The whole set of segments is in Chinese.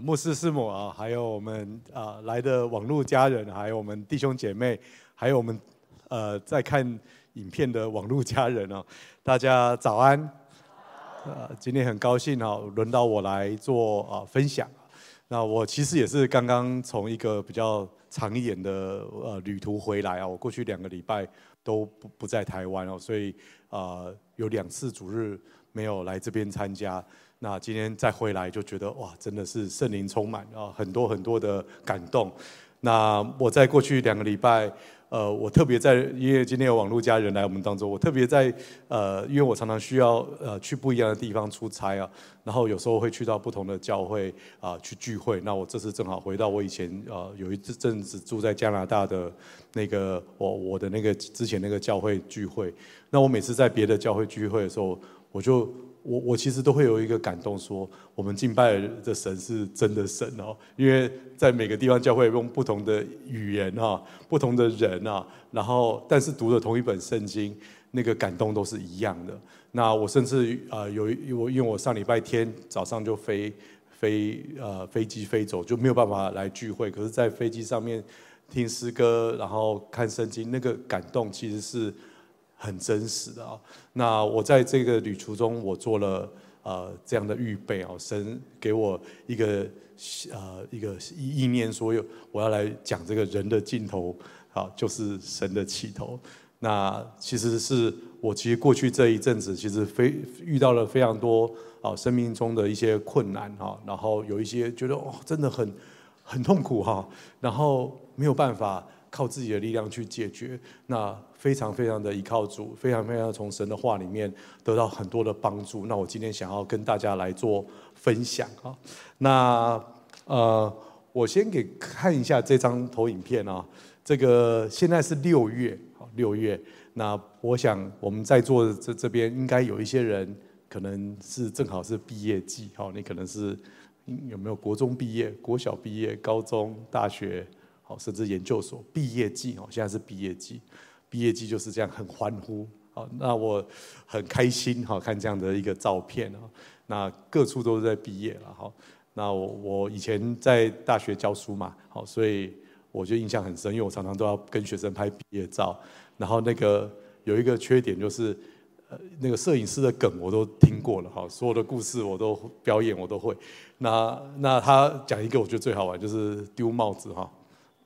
牧师师母啊，还有我们啊、呃、来的网络家人，还有我们弟兄姐妹，还有我们呃在看影片的网络家人哦，大家早安。呃，今天很高兴啊，轮到我来做啊分享。那我其实也是刚刚从一个比较长一点的呃旅途回来啊，我过去两个礼拜都不不在台湾哦，所以啊有两次主日没有来这边参加。那今天再回来就觉得哇，真的是圣灵充满啊，很多很多的感动。那我在过去两个礼拜，呃，我特别在，因为今天有网络家人来我们当中，我特别在，呃，因为我常常需要呃去不一样的地方出差啊，然后有时候会去到不同的教会啊、去聚会。那我这次正好回到我以前呃有一阵子住在加拿大的那个我我的那个之前那个教会聚会。那我每次在别的教会聚会的时候，我就。我我其实都会有一个感动，说我们敬拜的神是真的神哦，因为在每个地方教会用不同的语言哈，不同的人啊，然后但是读的同一本圣经，那个感动都是一样的。那我甚至啊有我因为我上礼拜天早上就飞飞呃飞机飞走，就没有办法来聚会，可是在飞机上面听诗歌，然后看圣经，那个感动其实是。很真实的啊，那我在这个旅途中，我做了呃这样的预备啊，神给我一个呃一个意念，所有我要来讲这个人的尽头啊，就是神的起头。那其实是我其实过去这一阵子，其实非遇到了非常多啊生命中的一些困难啊，然后有一些觉得哦真的很很痛苦哈，然后没有办法。靠自己的力量去解决，那非常非常的依靠主，非常非常从神的话里面得到很多的帮助。那我今天想要跟大家来做分享啊。那呃，我先给看一下这张投影片啊。这个现在是六月，六月。那我想我们在座的这这边应该有一些人，可能是正好是毕业季，好，你可能是有没有国中毕业、国小毕业、高中、大学？好，甚至研究所毕业季哦，现在是毕业季，毕业季就是这样很欢呼。好，那我很开心哈，看这样的一个照片啊。那各处都是在毕业了哈。那我我以前在大学教书嘛，好，所以我就印象很深，因为我常常都要跟学生拍毕业照。然后那个有一个缺点就是，呃，那个摄影师的梗我都听过了哈，所有的故事我都表演我都会。那那他讲一个我觉得最好玩，就是丢帽子哈。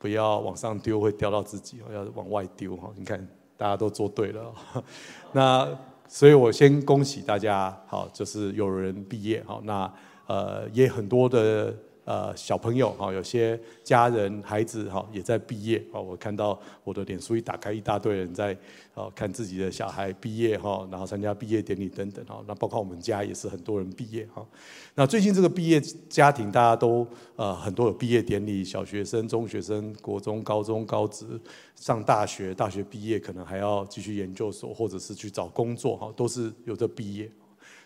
不要往上丢，会掉到自己哦，要往外丢哈。你看，大家都做对了。那所以我先恭喜大家，好，就是有人毕业，好，那呃也很多的。呃，小朋友哈，有些家人孩子哈也在毕业啊。我看到我的脸书一打开，一大堆人在哦看自己的小孩毕业哈，然后参加毕业典礼等等哈。那包括我们家也是很多人毕业哈。那最近这个毕业家庭，大家都呃很多有毕业典礼，小学生、中学生、国中、高中、高职，上大学，大学毕业可能还要继续研究所，或者是去找工作哈，都是有的毕业。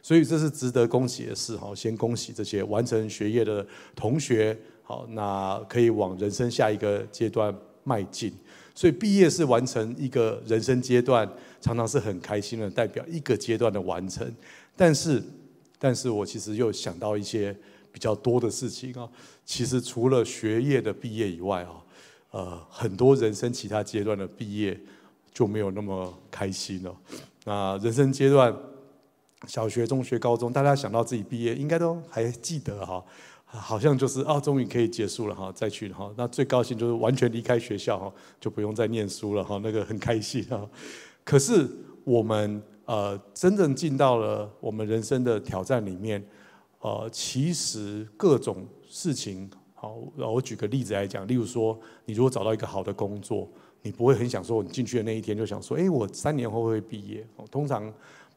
所以这是值得恭喜的事，哈，先恭喜这些完成学业的同学，好，那可以往人生下一个阶段迈进。所以毕业是完成一个人生阶段，常常是很开心的，代表一个阶段的完成。但是，但是我其实又想到一些比较多的事情啊。其实除了学业的毕业以外啊，呃，很多人生其他阶段的毕业就没有那么开心了。那人生阶段。小学、中学、高中，大家想到自己毕业，应该都还记得哈，好像就是哦，终于可以结束了哈，再去哈，那最高兴就是完全离开学校哈，就不用再念书了哈，那个很开心哈。可是我们呃，真正进到了我们人生的挑战里面，呃，其实各种事情，好，我举个例子来讲，例如说，你如果找到一个好的工作，你不会很想说，你进去的那一天就想说，哎，我三年后会毕业，通常。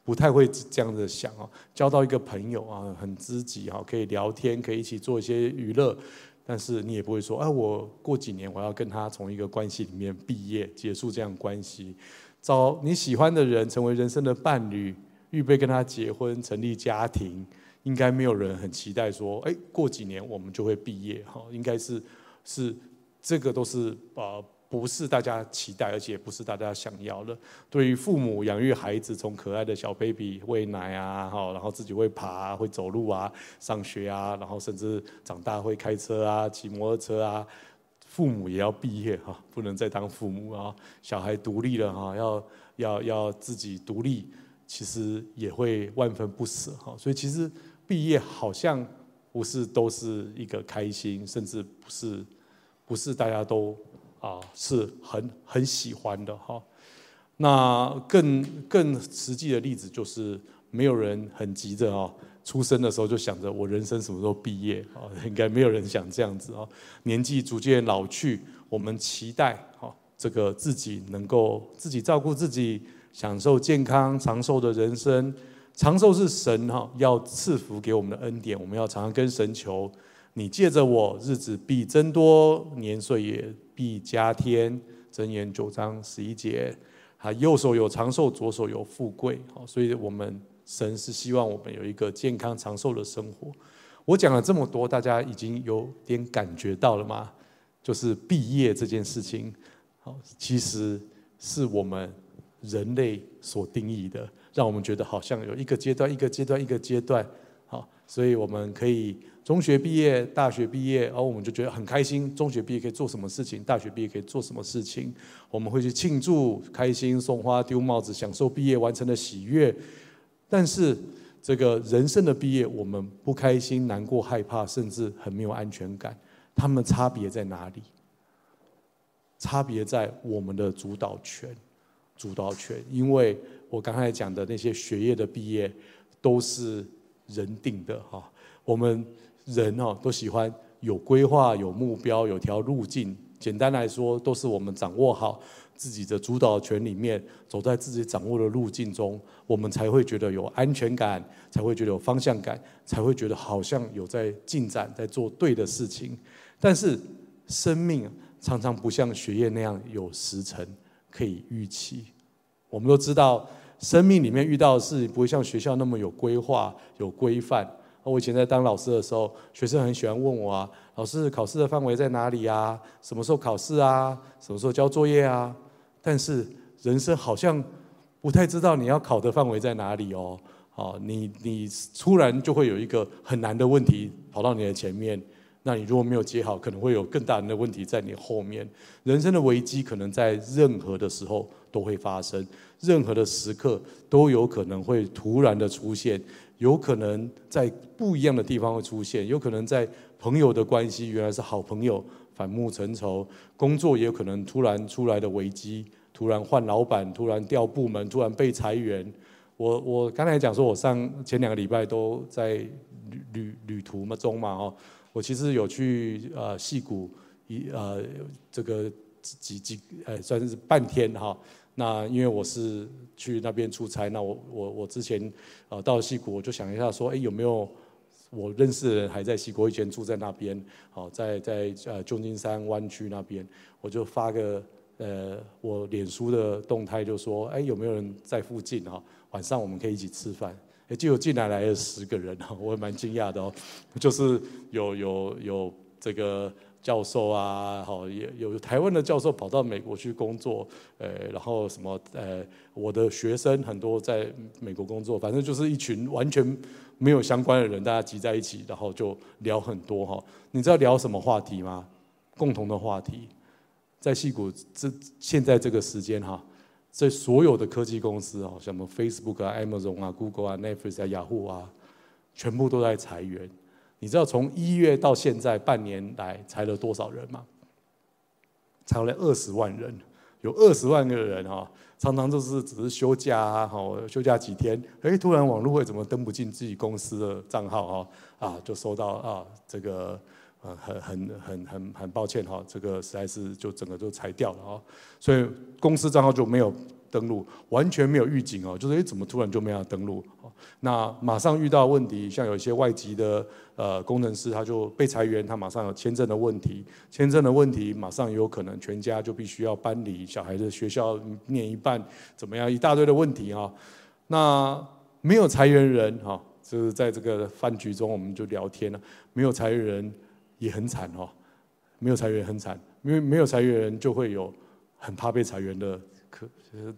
不太会这样子想哦，交到一个朋友啊，很知己哈，可以聊天，可以一起做一些娱乐，但是你也不会说，哎，我过几年我要跟他从一个关系里面毕业，结束这样关系，找你喜欢的人成为人生的伴侣，预备跟他结婚，成立家庭，应该没有人很期待说，哎，过几年我们就会毕业哈，应该是是这个都是啊不是大家期待，而且不是大家想要的。对于父母养育孩子，从可爱的小 baby 喂奶啊，哈然后自己会爬啊，会走路啊，上学啊，然后甚至长大会开车啊，骑摩托车啊，父母也要毕业哈，不能再当父母啊。小孩独立了哈，要要要自己独立，其实也会万分不舍哈。所以其实毕业好像不是都是一个开心，甚至不是不是大家都。啊，是很很喜欢的哈。那更更实际的例子就是，没有人很急着啊，出生的时候就想着我人生什么时候毕业啊？应该没有人想这样子啊。年纪逐渐老去，我们期待哈，这个自己能够自己照顾自己，享受健康长寿的人生。长寿是神哈要赐福给我们的恩典，我们要常常跟神求。你借着我，日子必增多，年岁也必加添。箴言九章十一节，啊右手有长寿，左手有富贵。好，所以我们神是希望我们有一个健康长寿的生活。我讲了这么多，大家已经有点感觉到了吗？就是毕业这件事情，好，其实是我们人类所定义的，让我们觉得好像有一个阶段，一个阶段，一个阶段。所以我们可以。中学毕业，大学毕业，然后我们就觉得很开心。中学毕业可以做什么事情？大学毕业可以做什么事情？我们会去庆祝、开心、送花、丢帽子，享受毕业完成的喜悦。但是，这个人生的毕业，我们不开心、难过、害怕，甚至很没有安全感。他们差别在哪里？差别在我们的主导权。主导权，因为我刚才讲的那些学业的毕业，都是人定的哈。我们。人哦，都喜欢有规划、有目标、有条路径。简单来说，都是我们掌握好自己的主导权里面，走在自己掌握的路径中，我们才会觉得有安全感，才会觉得有方向感，才会觉得好像有在进展，在做对的事情。但是，生命常常不像学业那样有时辰可以预期。我们都知道，生命里面遇到的事不会像学校那么有规划、有规范。我以前在当老师的时候，学生很喜欢问我啊，老师考试的范围在哪里啊？什么时候考试啊？什么时候交作业啊？但是人生好像不太知道你要考的范围在哪里哦。好，你你突然就会有一个很难的问题跑到你的前面，那你如果没有接好，可能会有更大的问题在你后面。人生的危机可能在任何的时候都会发生，任何的时刻都有可能会突然的出现。有可能在不一样的地方会出现，有可能在朋友的关系原来是好朋友，反目成仇；工作也有可能突然出来的危机，突然换老板，突然调部门，突然被裁员。我我刚才讲说，我上前两个礼拜都在旅旅旅途嘛中嘛哦，我其实有去呃戏谷一呃这个几几呃算是半天哈。那因为我是去那边出差，那我我我之前呃到了矽谷，我就想一下说，哎有没有我认识的人还在西谷，以前住在那边，好在在呃旧金山湾区那边，我就发个呃我脸书的动态，就说，哎有没有人在附近哈，晚上我们可以一起吃饭，哎结果进来来了十个人，我也蛮惊讶的哦，就是有有有这个。教授啊，好，也有台湾的教授跑到美国去工作，呃，然后什么，呃，我的学生很多在美国工作，反正就是一群完全没有相关的人，大家集在一起，然后就聊很多哈。你知道聊什么话题吗？共同的话题，在戏谷这现在这个时间哈，在所有的科技公司啊，什么 Facebook 啊、Amazon 啊、Google 啊、Netflix 啊、雅虎啊，全部都在裁员。你知道从一月到现在半年来裁了多少人吗？裁了二十万人，有二十万个人哈，常常就是只是休假啊，好休假几天，哎，突然网络会怎么登不进自己公司的账号哈啊，就收到啊这个呃很很很很很抱歉哈，这个实在是就整个就裁掉了啊，所以公司账号就没有。登录完全没有预警哦，就是诶，怎么突然就没有登录？那马上遇到问题，像有一些外籍的呃工程师，他就被裁员，他马上有签证的问题，签证的问题马上有可能全家就必须要搬离，小孩的学校念一半怎么样？一大堆的问题哈。那没有裁员人哈，就是在这个饭局中我们就聊天了，没有裁员人也很惨哦，没有裁员很惨，因为没有裁员人就会有。很怕被裁员的可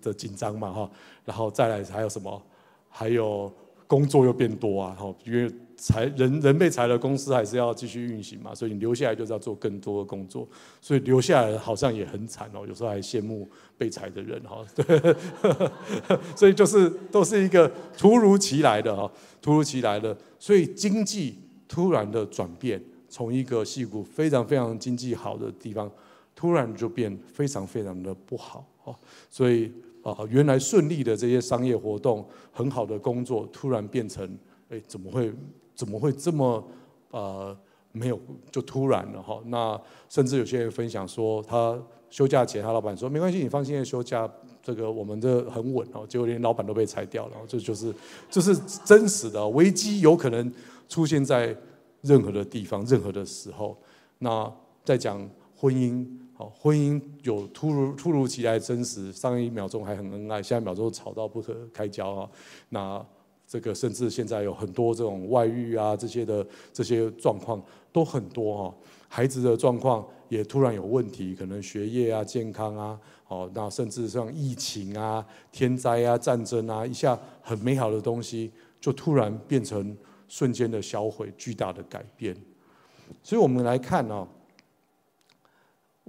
的紧张嘛哈，然后再来还有什么？还有工作又变多啊哈，因为裁人人被裁了，公司还是要继续运行嘛，所以你留下来就是要做更多的工作，所以留下来好像也很惨哦，有时候还羡慕被裁的人哈，对，所以就是都是一个突如其来的哈，突如其来的，所以经济突然的转变，从一个戏骨非常非常经济好的地方，突然就变非常非常的不好哦，所以啊，原来顺利的这些商业活动，很好的工作，突然变成，哎，怎么会？怎么会这么呃没有就突然了哈？那甚至有些人分享说，他休假前，他老板说没关系，你放心的休假，这个我们这很稳哦。结果连老板都被裁掉了，这就是这是真实的危机，有可能出现在任何的地方、任何的时候。那在讲婚姻，婚姻有突如突如其来真实，上一秒钟还很恩爱，下一秒钟吵到不可开交啊。那这个甚至现在有很多这种外遇啊，这些的这些状况都很多哈。孩子的状况也突然有问题，可能学业啊、健康啊，哦，那甚至像疫情啊、天灾啊、战争啊，一下很美好的东西就突然变成瞬间的销毁，巨大的改变。所以我们来看哦，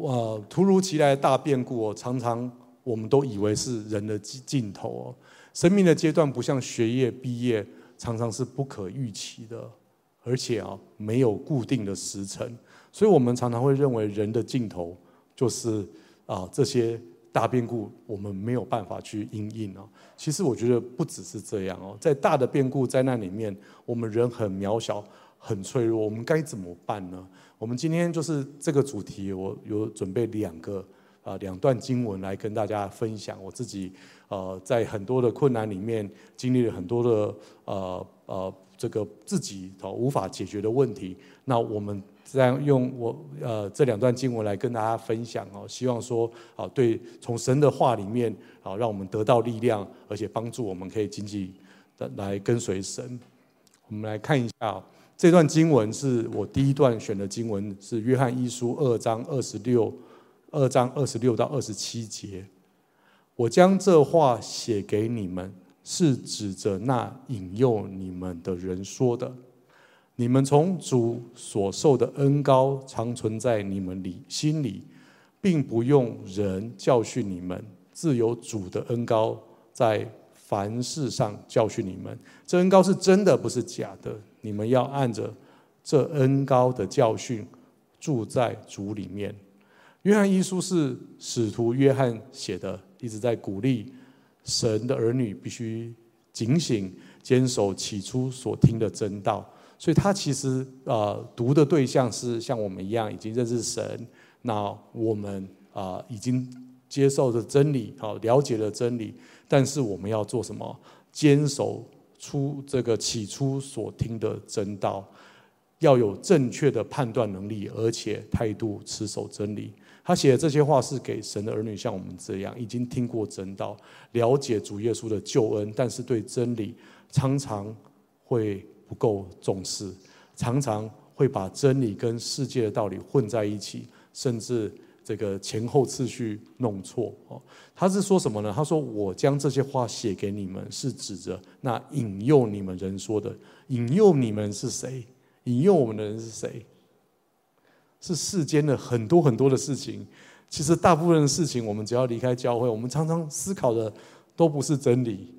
哇，突如其来的大变故哦，常常我们都以为是人的尽尽头哦。生命的阶段不像学业毕业，常常是不可预期的，而且啊没有固定的时程，所以我们常常会认为人的尽头就是啊这些大变故，我们没有办法去应应啊。其实我觉得不只是这样哦，在大的变故灾难里面，我们人很渺小、很脆弱，我们该怎么办呢？我们今天就是这个主题，我有准备两个啊两段经文来跟大家分享我自己。呃，在很多的困难里面，经历了很多的呃呃，这个自己哦无法解决的问题。那我们这样用我呃这两段经文来跟大家分享哦，希望说啊，对，从神的话里面啊，让我们得到力量，而且帮助我们可以经济的来跟随神。我们来看一下这段经文，是我第一段选的经文，是约翰一书二章二十六二章二十六到二十七节。我将这话写给你们，是指着那引诱你们的人说的。你们从主所受的恩膏常存在你们里心里，并不用人教训你们，自有主的恩膏在凡事上教训你们。这恩膏是真的，不是假的。你们要按着这恩高的教训住在主里面。约翰一书是使徒约翰写的。一直在鼓励神的儿女必须警醒，坚守起初所听的真道。所以他其实啊，读的对象是像我们一样已经认识神，那我们啊已经接受了真理，好了解了真理。但是我们要做什么？坚守出这个起初所听的真道，要有正确的判断能力，而且态度持守真理。他写的这些话是给神的儿女，像我们这样已经听过真道，了解主耶稣的救恩，但是对真理常常会不够重视，常常会把真理跟世界的道理混在一起，甚至这个前后次序弄错。哦，他是说什么呢？他说：“我将这些话写给你们，是指着那引诱你们人说的。引诱你们是谁？引诱我们的人是谁？”是世间的很多很多的事情，其实大部分的事情，我们只要离开教会，我们常常思考的都不是真理。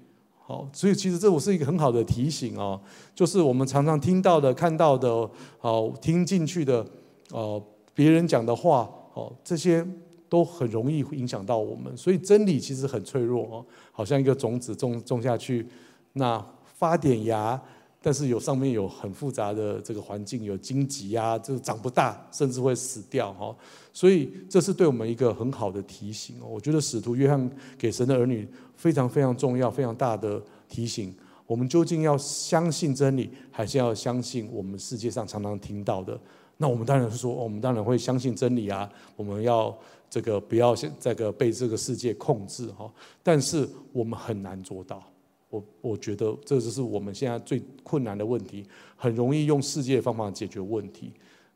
好，所以其实这我是一个很好的提醒哦，就是我们常常听到的、看到的、好听进去的，呃，别人讲的话，哦，这些都很容易影响到我们。所以真理其实很脆弱哦，好像一个种子种种下去，那发点芽。但是有上面有很复杂的这个环境，有荆棘啊，就长不大，甚至会死掉哈。所以这是对我们一个很好的提醒哦。我觉得使徒约翰给神的儿女非常非常重要、非常大的提醒。我们究竟要相信真理，还是要相信我们世界上常常听到的？那我们当然是说，我们当然会相信真理啊。我们要这个不要这个被这个世界控制哈。但是我们很难做到。我我觉得这就是我们现在最困难的问题，很容易用世界方法解决问题，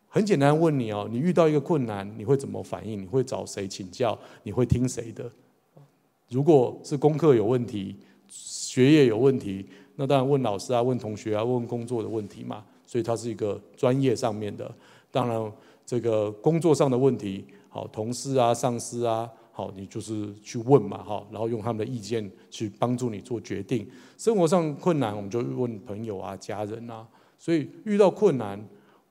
很简单问你哦，你遇到一个困难，你会怎么反应？你会找谁请教？你会听谁的？如果是功课有问题，学业有问题，那当然问老师啊，问同学啊，问工作的问题嘛。所以它是一个专业上面的。当然，这个工作上的问题，好，同事啊、上司啊，好，你就是去问嘛，哈，然后用他们的意见去帮助你做决定。生活上困难，我们就问朋友啊、家人啊。所以遇到困难，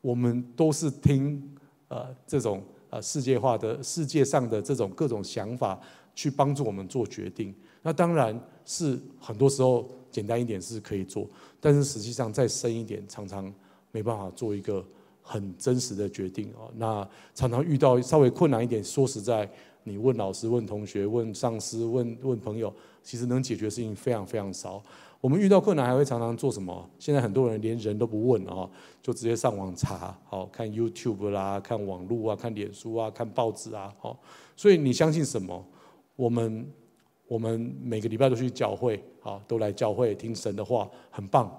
我们都是听呃这种呃世界化的世界上的这种各种想法去帮助我们做决定。那当然是很多时候简单一点是可以做，但是实际上再深一点，常常没办法做一个很真实的决定哦。那常常遇到稍微困难一点，说实在，你问老师、问同学、问上司、问问朋友，其实能解决的事情非常非常少。我们遇到困难还会常常做什么？现在很多人连人都不问啊，就直接上网查，好看 YouTube 啦，看网络啊，看脸书啊，看报纸啊，好。所以你相信什么？我们我们每个礼拜都去教会，好，都来教会听神的话，很棒。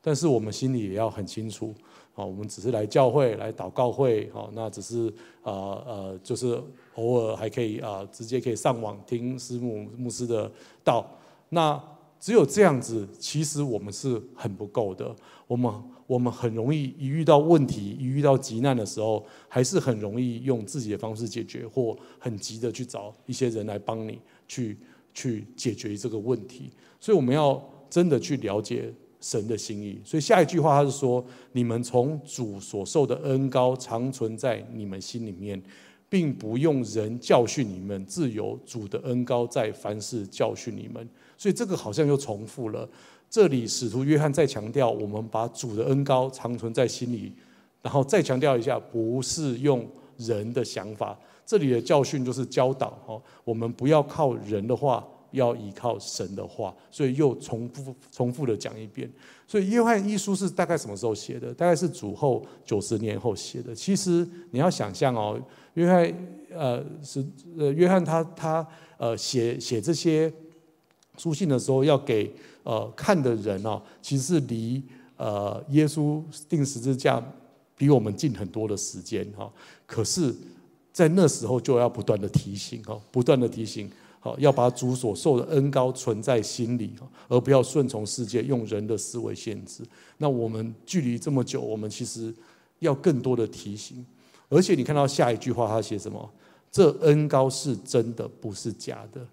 但是我们心里也要很清楚，哦，我们只是来教会来祷告会，哦，那只是呃呃，就是偶尔还可以啊，直接可以上网听师母牧师的道，那。只有这样子，其实我们是很不够的。我们我们很容易一遇到问题，一遇到急难的时候，还是很容易用自己的方式解决，或很急的去找一些人来帮你去去解决这个问题。所以我们要真的去了解神的心意。所以下一句话他是说：“你们从主所受的恩高常存在你们心里面，并不用人教训你们，自有主的恩高在凡事教训你们。”所以这个好像又重复了。这里使徒约翰再强调，我们把主的恩高常存在心里，然后再强调一下，不是用人的想法。这里的教训就是教导哦，我们不要靠人的话，要依靠神的话。所以又重复重复的讲一遍。所以约翰一书是大概什么时候写的？大概是主后九十年后写的。其实你要想象哦，约翰呃是呃约翰他他呃写写这些。书信的时候要给呃看的人哦，其实是离呃耶稣钉十字架比我们近很多的时间哈。可是，在那时候就要不断的提醒哈，不断的提醒，要把主所受的恩高存在心里，而不要顺从世界，用人的思维限制。那我们距离这么久，我们其实要更多的提醒。而且你看到下一句话，他写什么？这恩高是真的，不是假的。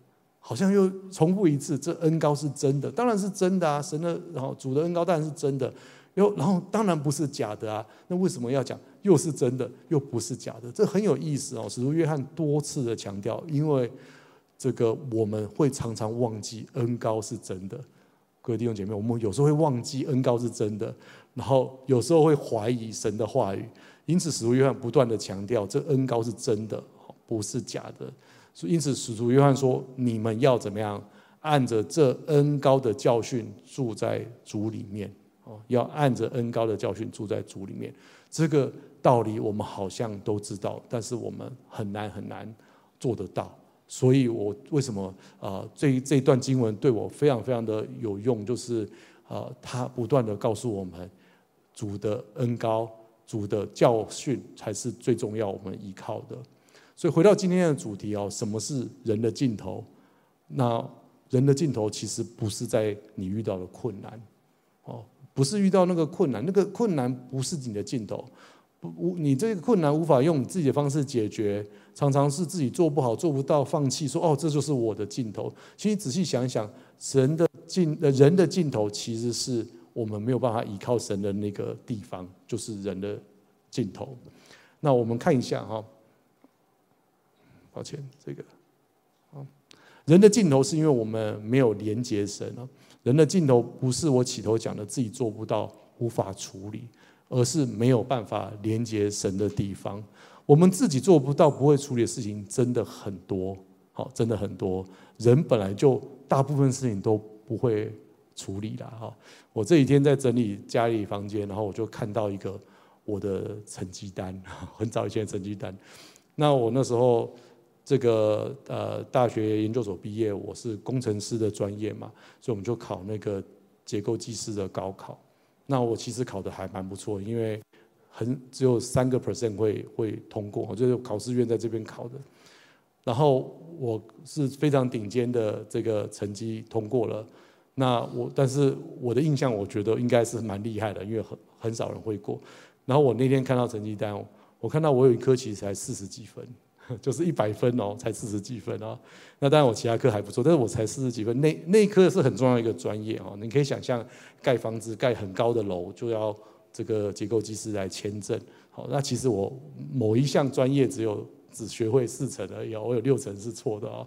好像又重复一次，这恩高是真的，当然是真的啊！神的，然后主的恩高当然是真的，又然后当然不是假的啊！那为什么要讲又是真的，又不是假的？这很有意思哦。使徒约翰多次的强调，因为这个我们会常常忘记恩高是真的。各位弟兄姐妹，我们有时候会忘记恩高是真的，然后有时候会怀疑神的话语，因此使徒约翰不断的强调，这恩高是真的，不是假的。所以，因此，使徒约翰说：“你们要怎么样？按着这恩高的教训住在主里面哦，要按着恩高的教训住在主里面。这个道理我们好像都知道，但是我们很难很难做得到。所以我为什么啊？这这一段经文对我非常非常的有用，就是啊，他不断的告诉我们，主的恩高、主的教训才是最重要，我们依靠的。”所以回到今天的主题哦，什么是人的尽头？那人的尽头其实不是在你遇到的困难，哦，不是遇到那个困难，那个困难不是你的尽头，无，你这个困难无法用你自己的方式解决，常常是自己做不好、做不到，放弃，说哦，这就是我的尽头。其实仔细想一想，神的尽，人的尽头其实是我们没有办法依靠神的那个地方，就是人的尽头。那我们看一下哈。抱歉，这个，人的尽头是因为我们没有连接神啊。人的尽头不是我起头讲的自己做不到、无法处理，而是没有办法连接神的地方。我们自己做不到、不会处理的事情真的很多，好，真的很多。人本来就大部分事情都不会处理了哈。我这几天在整理家里房间，然后我就看到一个我的成绩单，很早以前的成绩单。那我那时候。这个呃，大学研究所毕业，我是工程师的专业嘛，所以我们就考那个结构技师的高考。那我其实考得还蛮不错，因为很只有三个 percent 会会通过，就是考试院在这边考的。然后我是非常顶尖的这个成绩通过了。那我但是我的印象，我觉得应该是蛮厉害的，因为很很少人会过。然后我那天看到成绩单，我看到我有一科其实才四十几分，就是一百分哦，才四十几分啊。那当然我其他科还不错，但是我才四十几分。那那科是很重要一个专业哦，你可以想象盖房子盖很高的楼就要这个结构技师来签证。好，那其实我某一项专业只有只学会四成而已，我有六成是错的啊。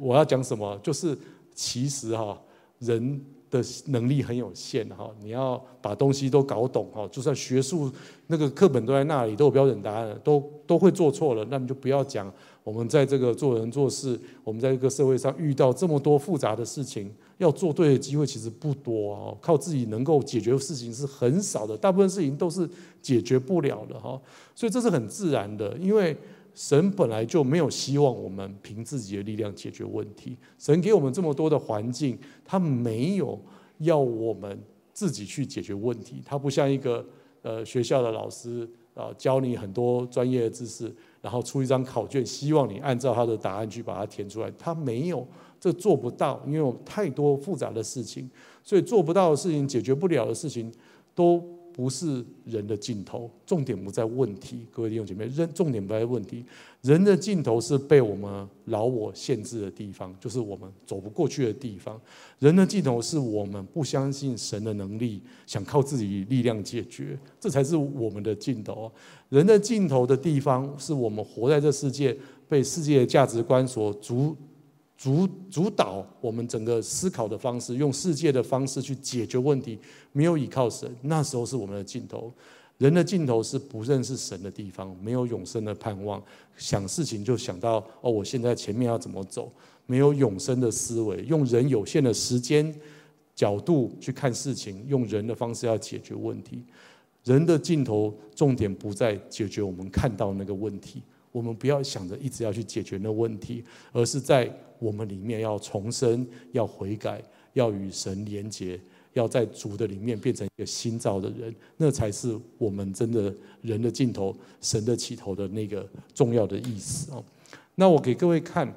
我要讲什么？就是其实哈。人的能力很有限哈，你要把东西都搞懂哈，就算学术那个课本都在那里，都有标准答案，都都会做错了，那你就不要讲。我们在这个做人做事，我们在这个社会上遇到这么多复杂的事情，要做对的机会其实不多哦。靠自己能够解决的事情是很少的，大部分事情都是解决不了的哈。所以这是很自然的，因为。神本来就没有希望我们凭自己的力量解决问题。神给我们这么多的环境，他没有要我们自己去解决问题。他不像一个呃学校的老师啊，教你很多专业的知识，然后出一张考卷，希望你按照他的答案去把它填出来。他没有，这做不到，因为有太多复杂的事情，所以做不到的事情，解决不了的事情都。不是人的尽头，重点不在问题。各位弟兄姐妹，人重点不在问题，人的尽头是被我们老我限制的地方，就是我们走不过去的地方。人的尽头是我们不相信神的能力，想靠自己力量解决，这才是我们的尽头。人的尽头的地方，是我们活在这世界，被世界的价值观所主。主主导我们整个思考的方式，用世界的方式去解决问题，没有依靠神，那时候是我们的尽头。人的尽头是不认识神的地方，没有永生的盼望，想事情就想到哦，我现在前面要怎么走，没有永生的思维，用人有限的时间角度去看事情，用人的方式要解决问题。人的尽头重点不在解决我们看到那个问题，我们不要想着一直要去解决那问题，而是在。我们里面要重生，要悔改，要与神连结，要在主的里面变成一个新造的人，那才是我们真的人的尽头，神的起头的那个重要的意思哦。那我给各位看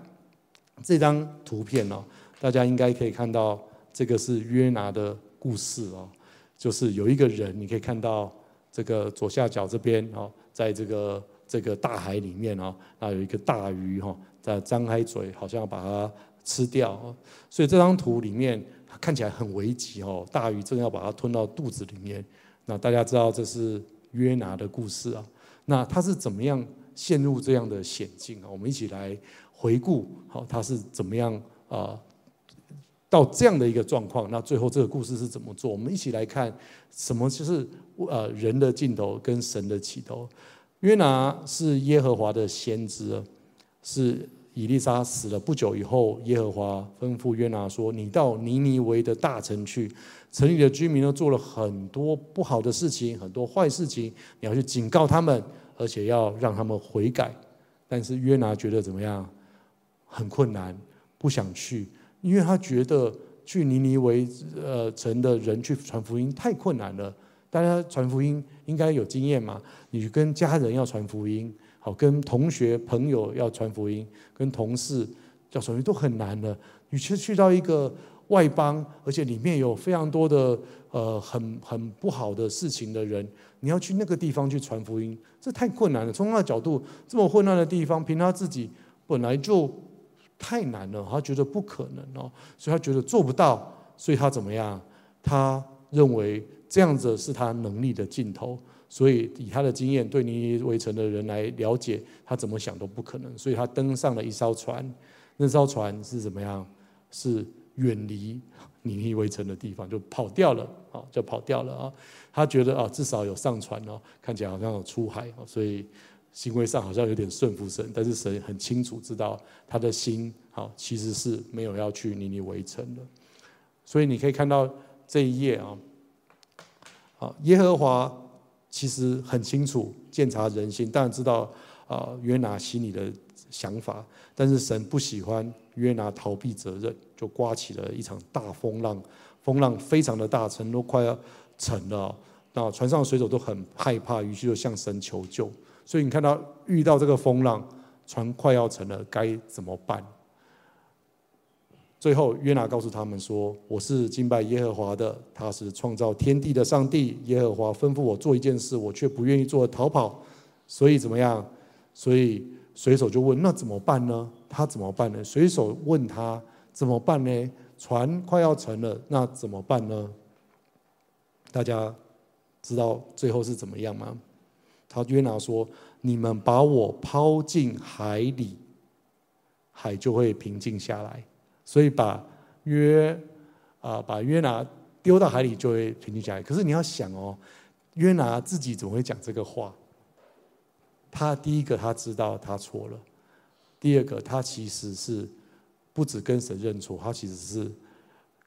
这张图片哦，大家应该可以看到，这个是约拿的故事哦，就是有一个人，你可以看到这个左下角这边哦，在这个这个大海里面哦，那有一个大鱼哈。在张开嘴，好像要把它吃掉，所以这张图里面看起来很危急哦，大鱼正要把它吞到肚子里面。那大家知道这是约拿的故事啊，那他是怎么样陷入这样的险境啊？我们一起来回顾，好，他是怎么样啊到这样的一个状况？那最后这个故事是怎么做？我们一起来看什么就是呃人的尽头跟神的起头。约拿是耶和华的先知。是以利沙死了不久以后，耶和华吩咐约拿说：“你到尼尼微的大城去，城里的居民都做了很多不好的事情，很多坏事情，你要去警告他们，而且要让他们悔改。”但是约拿觉得怎么样？很困难，不想去，因为他觉得去尼尼微呃城的人去传福音太困难了。大家传福音应该有经验嘛？你跟家人要传福音。好，跟同学朋友要传福音，跟同事要传福音都很难的。你去去到一个外邦，而且里面有非常多的呃很很不好的事情的人，你要去那个地方去传福音，这太困难了。从他的角度，这么混乱的地方，凭他自己本来就太难了，他觉得不可能哦，所以他觉得做不到，所以他怎么样？他认为这样子是他能力的尽头。所以以他的经验，对尼尼微城的人来了解，他怎么想都不可能。所以他登上了一艘船，那艘船是怎么样？是远离尼尼微城的地方，就跑掉了啊，就跑掉了啊。他觉得啊，至少有上船哦，看起来好像有出海哦，所以行为上好像有点顺服神。但是神很清楚知道他的心啊，其实是没有要去尼尼微城的。所以你可以看到这一页啊，啊，耶和华。其实很清楚，鉴察人心，当然知道啊约拿心里的想法，但是神不喜欢约拿逃避责任，就刮起了一场大风浪，风浪非常的大，城都快要沉了。那船上的水手都很害怕，于是就向神求救。所以你看到遇到这个风浪，船快要沉了，该怎么办？最后约拿告诉他们说：“我是敬拜耶和华的，他是创造天地的上帝。耶和华吩咐我做一件事，我却不愿意做，逃跑。所以怎么样？所以水手就问：那怎么办呢？他怎么办呢？水手问他怎么办呢？船快要沉了，那怎么办呢？大家知道最后是怎么样吗？他约拿说：你们把我抛进海里，海就会平静下来。所以把约啊把约拿丢到海里就会平静下来。可是你要想哦，约拿自己怎么会讲这个话？他第一个他知道他错了，第二个他其实是。不止跟神认错，他其实是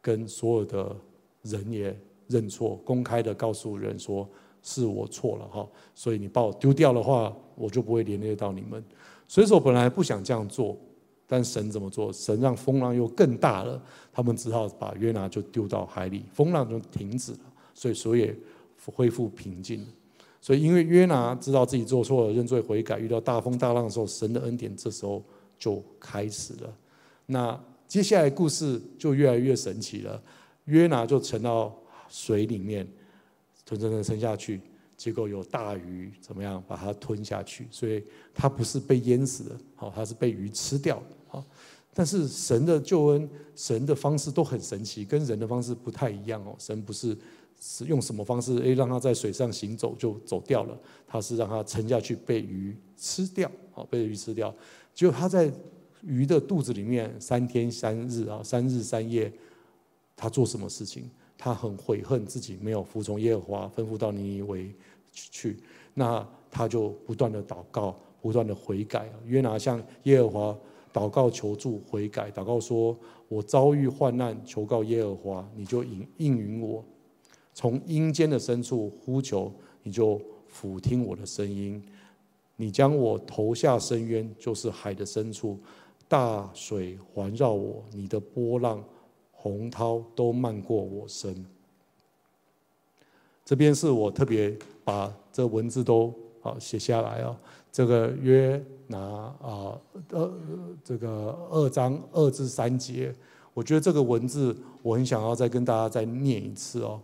跟所有的人也认错，公开的告诉人说是我错了哈，所以你把我丢掉的话，我就不会连累到你们。水手本来不想这样做，但神怎么做？神让风浪又更大了，他们只好把约拿就丢到海里，风浪就停止了，所以水也恢复平静。所以因为约拿知道自己做错了，认罪悔改，遇到大风大浪的时候，神的恩典这时候就开始了。那接下来故事就越来越神奇了，约拿就沉到水里面，沉沉沉沉下去，结果有大鱼怎么样把它吞下去，所以它不是被淹死的，好，它是被鱼吃掉的，好。但是神的救恩，神的方式都很神奇，跟人的方式不太一样哦。神不是是用什么方式，诶，让他在水上行走就走掉了，他是让他沉下去被鱼吃掉，好，被鱼吃掉，结果他在。鱼的肚子里面三天三日啊，三日三夜，他做什么事情？他很悔恨自己没有服从耶和华吩咐到尼尼微去，那他就不断的祷告，不断的悔改。约拿向耶和华祷告求助悔改，祷告说：“我遭遇患难，求告耶和华，你就应应允我；从阴间的深处呼求，你就俯听我的声音。你将我投下深渊，就是海的深处。”大水环绕我，你的波浪、洪涛都漫过我身。这边是我特别把这文字都啊写下来啊。这个约拿啊，呃，这个二章二至三节，我觉得这个文字我很想要再跟大家再念一次哦。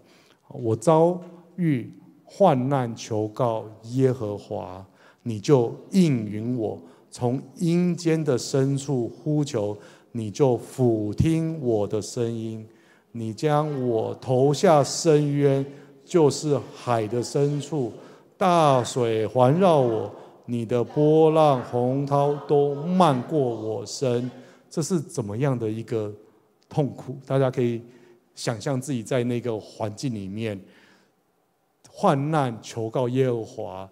我遭遇患难，求告耶和华，你就应允我。从阴间的深处呼求，你就俯听我的声音；你将我投下深渊，就是海的深处，大水环绕我，你的波浪洪涛都漫过我身。这是怎么样的一个痛苦？大家可以想象自己在那个环境里面，患难求告耶和华。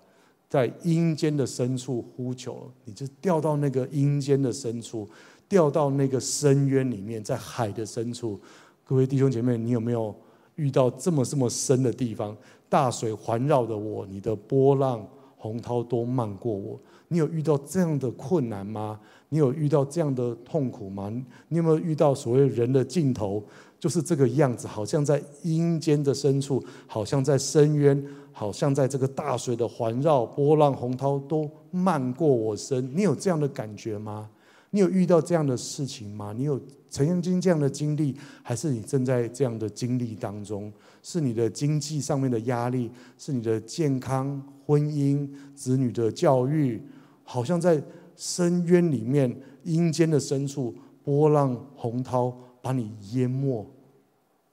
在阴间的深处呼求，你就掉到那个阴间的深处，掉到那个深渊里面，在海的深处。各位弟兄姐妹，你有没有遇到这么这么深的地方？大水环绕着我，你的波浪洪涛都漫过我。你有遇到这样的困难吗？你有遇到这样的痛苦吗？你有没有遇到所谓人的尽头就是这个样子？好像在阴间的深处，好像在深渊。好像在这个大水的环绕，波浪洪涛都漫过我身。你有这样的感觉吗？你有遇到这样的事情吗？你有曾经这样的经历，还是你正在这样的经历当中？是你的经济上面的压力，是你的健康、婚姻、子女的教育，好像在深渊里面、阴间的深处，波浪洪涛把你淹没。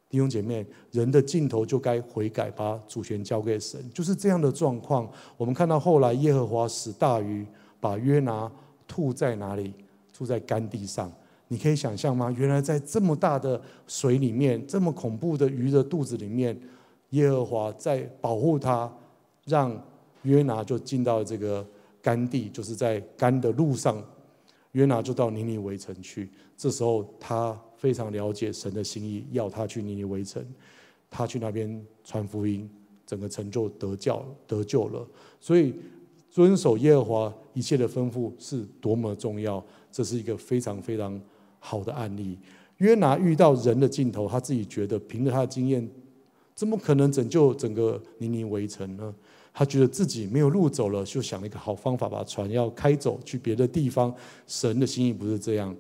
弟兄姐妹，人的尽头就该悔改，把主权交给神，就是这样的状况。我们看到后来耶和华使大鱼把约拿吐在哪里？吐在干地上。你可以想象吗？原来在这么大的水里面，这么恐怖的鱼的肚子里面，耶和华在保护他，让约拿就进到这个干地，就是在干的路上。约拿就到尼尼微城去。这时候他。非常了解神的心意，要他去尼尼微城，他去那边传福音，整个城就得教得救了。所以遵守耶和华一切的吩咐是多么重要，这是一个非常非常好的案例。约拿遇到人的尽头，他自己觉得凭着他的经验怎么可能拯救整个尼尼围城呢？他觉得自己没有路走了，就想了一个好方法，把船要开走去别的地方。神的心意不是这样，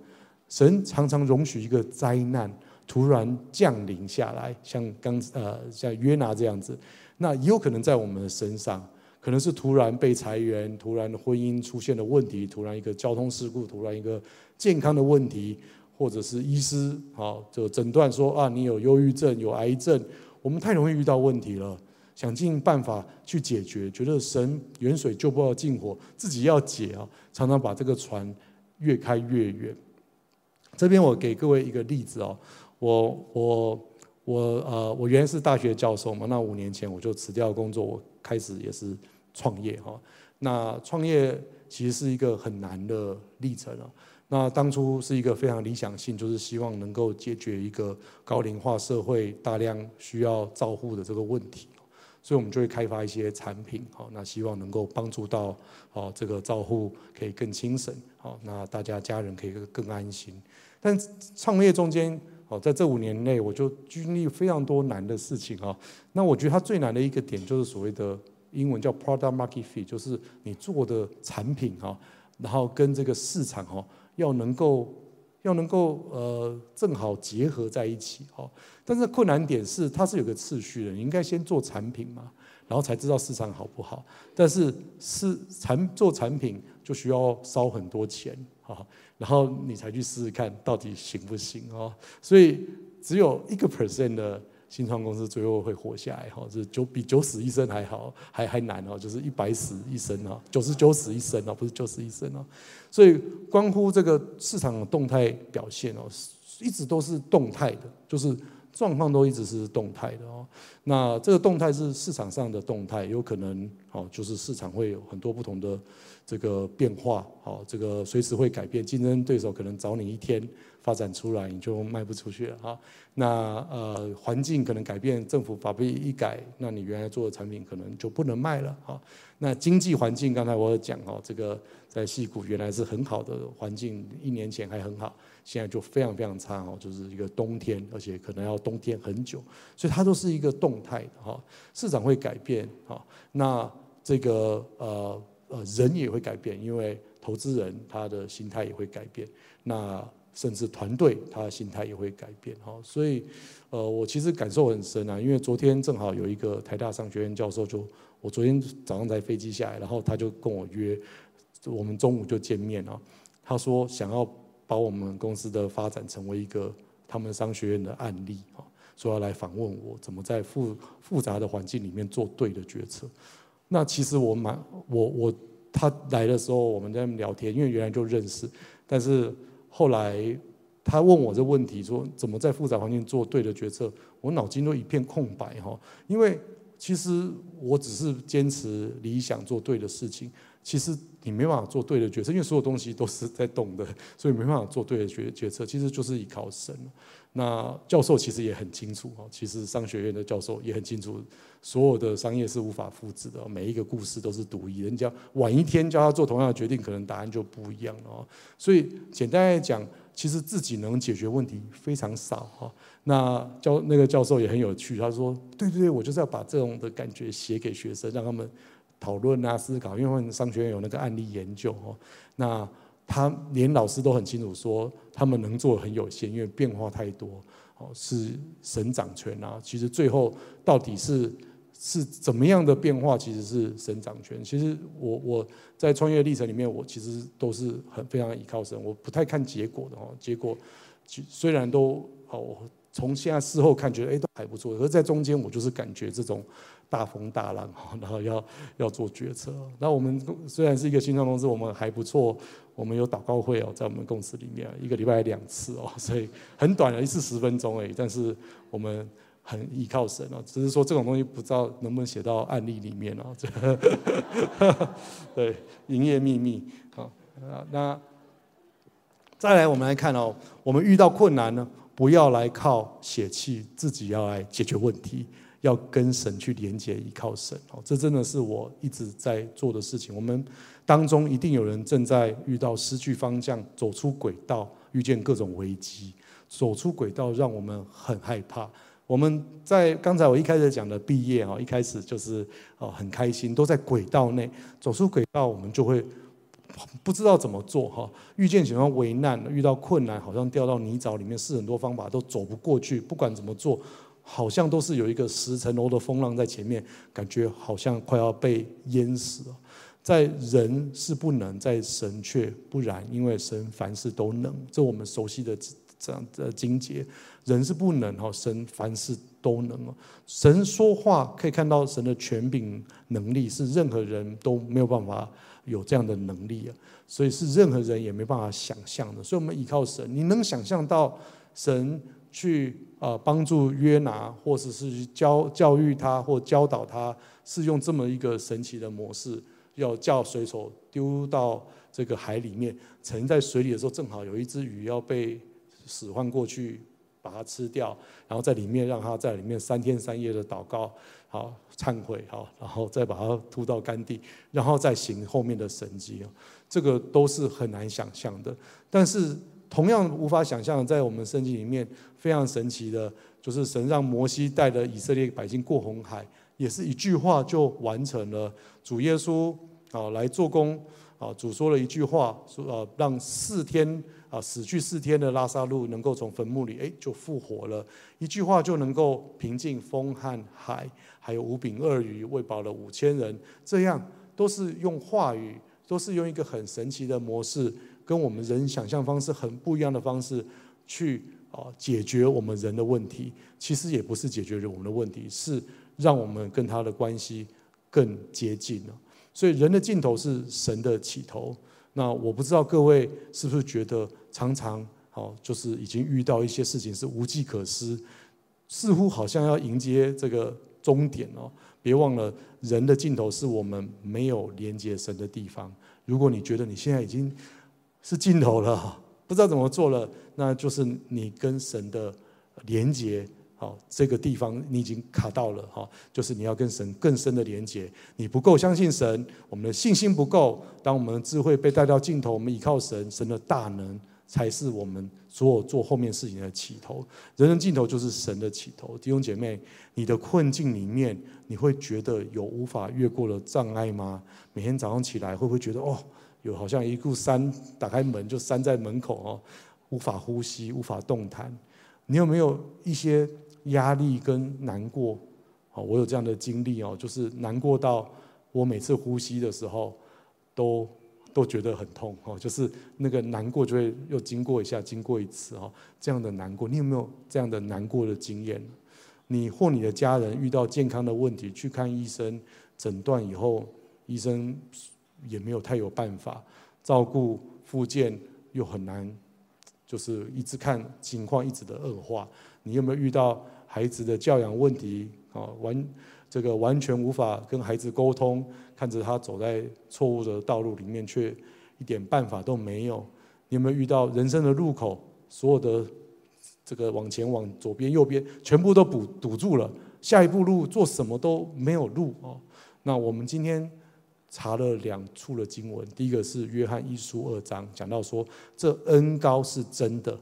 神常常容许一个灾难突然降临下来，像刚呃像约拿这样子，那也有可能在我们的身上，可能是突然被裁员，突然婚姻出现了问题，突然一个交通事故，突然一个健康的问题，或者是医师好就诊断说啊你有忧郁症，有癌症，我们太容易遇到问题了。想尽办法去解决，觉得神远水救不到近火，自己要解啊，常常把这个船越开越远。这边我给各位一个例子哦，我我我呃，我原来是大学教授嘛，那五年前我就辞掉工作，我开始也是创业哈。那创业其实是一个很难的历程啊。那当初是一个非常理想性，就是希望能够解决一个高龄化社会大量需要照护的这个问题。所以，我们就会开发一些产品，好，那希望能够帮助到，好，这个照护可以更轻省，好，那大家家人可以更安心。但创业中间，好，在这五年内，我就经历非常多难的事情啊。那我觉得它最难的一个点，就是所谓的英文叫 product market fit，就是你做的产品哈，然后跟这个市场哈，要能够。要能够呃正好结合在一起哈，但是困难点是它是有个次序的，你应该先做产品嘛，然后才知道市场好不好。但是是产做产品就需要烧很多钱哈，然后你才去试试看到底行不行哦。所以只有一个 percent 的。新创公司最后会活下来，哈，是九比九死一生还好，还还难哦，就是一百死一生啊，九十九死一生啊，不是九死一生啊。所以关乎这个市场的动态表现哦，一直都是动态的，就是状况都一直是动态的哦。那这个动态是市场上的动态，有可能哦，就是市场会有很多不同的这个变化，哦，这个随时会改变，竞争对手可能早你一天。发展出来你就卖不出去了哈。那呃环境可能改变，政府法规一改，那你原来做的产品可能就不能卖了哈。那经济环境刚才我有讲哦，这个在矽谷原来是很好的环境，一年前还很好，现在就非常非常差哦，就是一个冬天，而且可能要冬天很久，所以它都是一个动态的哈。市场会改变哈，那这个呃呃人也会改变，因为投资人他的心态也会改变。那甚至团队他的心态也会改变哈，所以呃，我其实感受很深啊，因为昨天正好有一个台大商学院教授，就我昨天早上在飞机下来，然后他就跟我约，我们中午就见面了。他说想要把我们公司的发展成为一个他们商学院的案例啊，说要来访问我怎么在复复杂的环境里面做对的决策。那其实我蛮我我他来的时候我们在聊天，因为原来就认识，但是。后来他问我这问题，说怎么在复杂环境做对的决策，我脑筋都一片空白哈。因为其实我只是坚持理想，做对的事情。其实你没办法做对的决策，因为所有东西都是在动的，所以没办法做对的决决策。其实就是依靠神。那教授其实也很清楚哦，其实商学院的教授也很清楚，所有的商业是无法复制的，每一个故事都是独一。人家晚一天叫他做同样的决定，可能答案就不一样了哦。所以简单来讲，其实自己能解决问题非常少哈。那教那个教授也很有趣，他说：“对对对，我就是要把这种的感觉写给学生，让他们讨论啊、思考。因为商学院有那个案例研究哦。那他连老师都很清楚说，他们能做很有限，因为变化太多，哦，是神掌权啊。其实最后到底是是怎么样的变化，其实是神掌权。其实我我在创业历程里面，我其实都是很非常依靠神，我不太看结果的哦。结果虽然都哦，从现在事后看觉得哎都还不错，可是在中间我就是感觉这种。大风大浪，然后要要做决策。那我们虽然是一个新创公司，我们还不错，我们有祷告会哦，在我们公司里面一个礼拜两次哦，所以很短的一次十分钟而已。但是我们很依靠神哦，只是说这种东西不知道能不能写到案例里面哦。对，营业秘密啊。那再来，我们来看哦，我们遇到困难呢，不要来靠血气，自己要来解决问题。要跟神去连接，依靠神哦，这真的是我一直在做的事情。我们当中一定有人正在遇到失去方向、走出轨道、遇见各种危机。走出轨道让我们很害怕，我们在刚才我一开始讲的毕业哈，一开始就是哦很开心，都在轨道内，走出轨道，我们就会不知道怎么做哈，遇见什么危难，遇到困难，好像掉到泥沼里面，试很多方法都走不过去，不管怎么做，好像都是有一个十层楼的风浪在前面，感觉好像快要被淹死了。在人是不能，在神却不然，因为神凡事都能，这我们熟悉的。这样的经节，人是不能哈，神凡事都能哦。神说话可以看到神的权柄能力，是任何人都没有办法有这样的能力啊，所以是任何人也没办法想象的。所以，我们依靠神，你能想象到神去啊帮助约拿，或者是教教育他或教导他，是用这么一个神奇的模式，要叫水手丢到这个海里面，沉在水里的时候，正好有一只鱼要被。使唤过去，把它吃掉，然后在里面让它在里面三天三夜的祷告，好忏悔，哈，然后再把它吐到干地，然后再行后面的神迹，这个都是很难想象的。但是同样无法想象，在我们圣经里面非常神奇的，就是神让摩西带着以色列百姓过红海，也是一句话就完成了。主耶稣啊来做工啊，主说了一句话，说啊让四天。啊，死去四天的拉萨路能够从坟墓里哎就复活了，一句话就能够平静风和海，还有五饼二鱼喂饱了五千人，这样都是用话语，都是用一个很神奇的模式，跟我们人想象方式很不一样的方式去啊解决我们人的问题。其实也不是解决我们的问题，是让我们跟他的关系更接近了。所以人的尽头是神的起头。那我不知道各位是不是觉得常常好，就是已经遇到一些事情是无计可施，似乎好像要迎接这个终点哦。别忘了，人的尽头是我们没有连接神的地方。如果你觉得你现在已经是尽头了，不知道怎么做了，那就是你跟神的连接。好，这个地方你已经卡到了哈，就是你要跟神更深的连接。你不够相信神，我们的信心不够。当我们的智慧被带到尽头，我们依靠神，神的大能才是我们所有做后面事情的起头。人生尽头就是神的起头。弟兄姐妹，你的困境里面，你会觉得有无法越过的障碍吗？每天早上起来，会不会觉得哦，有好像一股山打开门就山在门口哦，无法呼吸，无法动弹？你有没有一些？压力跟难过，哦，我有这样的经历哦，就是难过到我每次呼吸的时候，都都觉得很痛哦，就是那个难过就会又经过一下，经过一次哦，这样的难过，你有没有这样的难过的经验？你或你的家人遇到健康的问题，去看医生，诊断以后，医生也没有太有办法照顾，复健又很难，就是一直看情况一直的恶化，你有没有遇到？孩子的教养问题啊，完这个完全无法跟孩子沟通，看着他走在错误的道路里面，却一点办法都没有。你有没有遇到人生的路口，所有的这个往前往左边右边全部都堵堵住了，下一步路做什么都没有路哦。那我们今天查了两处的经文，第一个是约翰一书二章，讲到说这恩高是真的。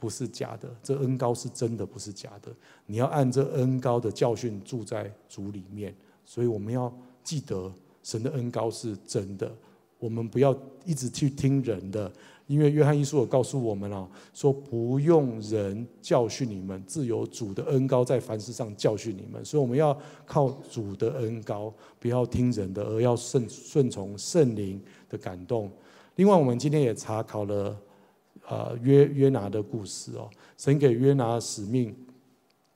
不是假的，这恩高是真的，不是假的。你要按这恩高的教训住在主里面，所以我们要记得神的恩高是真的。我们不要一直去听人的，因为约翰一书有告诉我们啊，说不用人教训你们，自有主的恩高在凡事上教训你们。所以我们要靠主的恩高，不要听人的，而要顺顺从圣灵的感动。另外，我们今天也查考了。啊，约约拿的故事哦，神给约拿使命，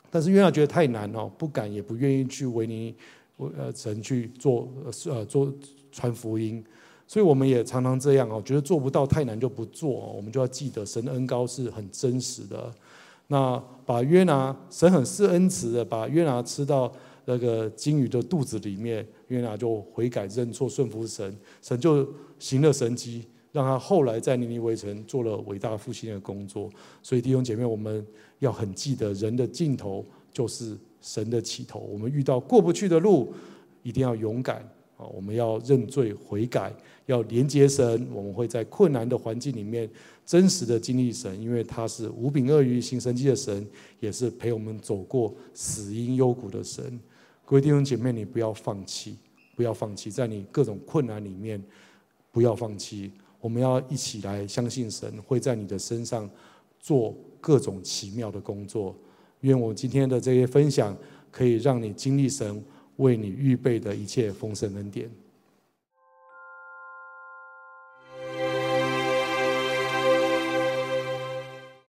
但是约拿觉得太难哦，不敢也不愿意去维尼，呃，神去做呃做传福音，所以我们也常常这样哦，觉得做不到太难就不做，我们就要记得神恩高是很真实的。那把约拿，神很施恩慈的，把约拿吃到那个鲸鱼的肚子里面，约拿就悔改认错顺服神，神就行了神迹。让他后来在尼尼微城做了伟大复兴的工作，所以弟兄姐妹，我们要很记得，人的尽头就是神的起头。我们遇到过不去的路，一定要勇敢啊，我们要认罪悔改，要连接神。我们会在困难的环境里面真实的经历神，因为他是无柄鳄鱼行神迹的神，也是陪我们走过死荫幽谷的神。各位弟兄姐妹，你不要放弃，不要放弃，在你各种困难里面，不要放弃。我们要一起来相信神会在你的身上做各种奇妙的工作。愿我今天的这些分享，可以让你经历神为你预备的一切丰盛恩典。